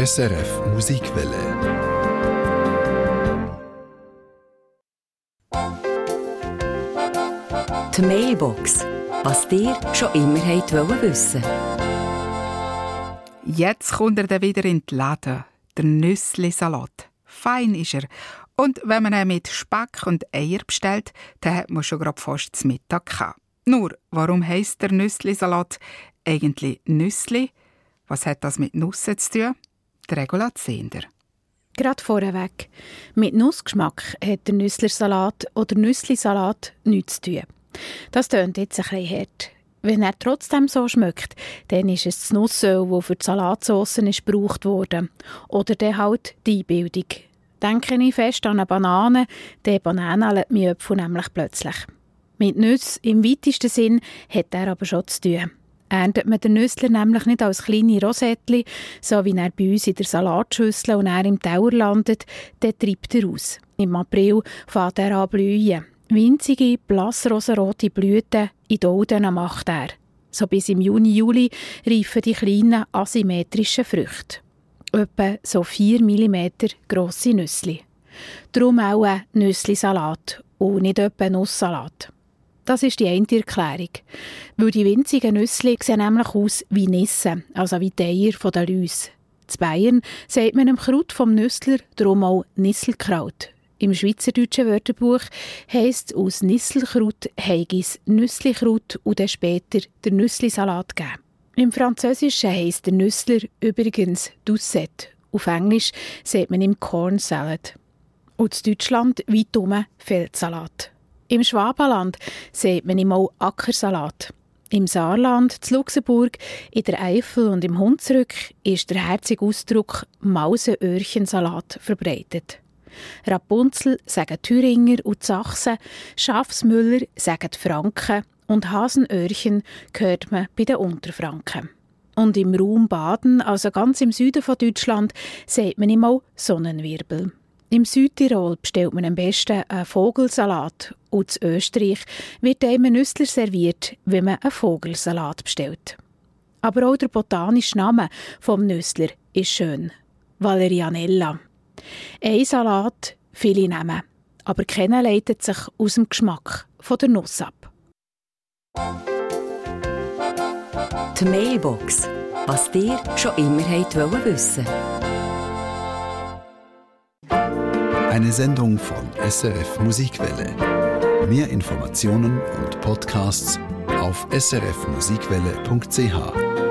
SRF Musikwelle. Die Mailbox. Was dir schon immer wollt wissen Jetzt kommt er dann wieder in die Läden. Der Nüssli-Salat. Fein ist er. Und wenn man ihn mit Speck und Eier bestellt, dann hat man schon gerade fast zum Mittag gehabt. Nur, warum heisst der Nüssli-Salat eigentlich Nüssli? Was hat das mit Nüsse zu tun? Regula Zehnder. Gerade vorweg. Mit Nussgeschmack hat der Nüsslersalat oder Nüsslisalat nichts zu tun. Das tönt jetzt ein bisschen hart. Wenn er trotzdem so schmeckt, dann ist es das Nussöl, das für die Salatsauce ist gebraucht wurde. Oder dann halt die Einbildung. Denke ich fest an eine Banane, der Banane lässt mich nämlich plötzlich. Mit Nüsse im weitesten Sinn hat er aber schon zu tun. Erntet man den Nüssler nämlich nicht als kleine Rosettli, so wie er bei uns in der Salatschüssel und er im Tauer landet, dann treibt er aus. Im April fängt er an blühen. Winzige, blassrosarote Blüten in Dolden macht er. So bis im Juni, Juli reifen die kleinen asymmetrischen Früchte. Etwa so 4 mm grosse Nüssli. Darum auch ein Nüsslisalat und nicht etwa Nusssalat. Das ist die eine Erklärung. Weil die winzigen Nüssli sehen nämlich aus wie Nissen, also wie die Eier der Läuse. In Bayern sagt man dem Kraut vom Nüssler darum auch Nisselkraut. Im Schweizerdeutschen Wörterbuch heisst aus Nisselkraut Heigis Nüsslikraut und dann später der Nüsslisalat gegeben. Im Französischen heisst der Nüssler übrigens Doucette. Auf Englisch sagt man ihm Corn Salad. Und in Deutschland weit um Feldsalat. Im Schwabenland sieht man auch Ackersalat. Im Saarland, zu Luxemburg, in der Eifel und im Hunsrück ist der herzige Ausdruck Mauseöhrchensalat verbreitet. Rapunzel sagen Thüringer und Sachsen, Schafsmüller sagen Franken und Hasenöhrchen hört man bei den Unterfranken. Und im Raum Baden, also ganz im Süden von Deutschland, sieht man auch Sonnenwirbel. Im Südtirol bestellt man am besten einen Vogelsalat und in Österreich wird einem ein Nüssler serviert, wenn man einen Vogelsalat bestellt. Aber auch der botanische Name vom Nüssler ist schön. Valerianella. Ein Salat, viele nehmen, aber keiner leitet sich aus dem Geschmack von der Nuss ab. Die Mailbox. Was dir schon immer wissen wollte. Eine Sendung von SRF Musikwelle. Mehr Informationen und Podcasts auf srfmusikwelle.ch.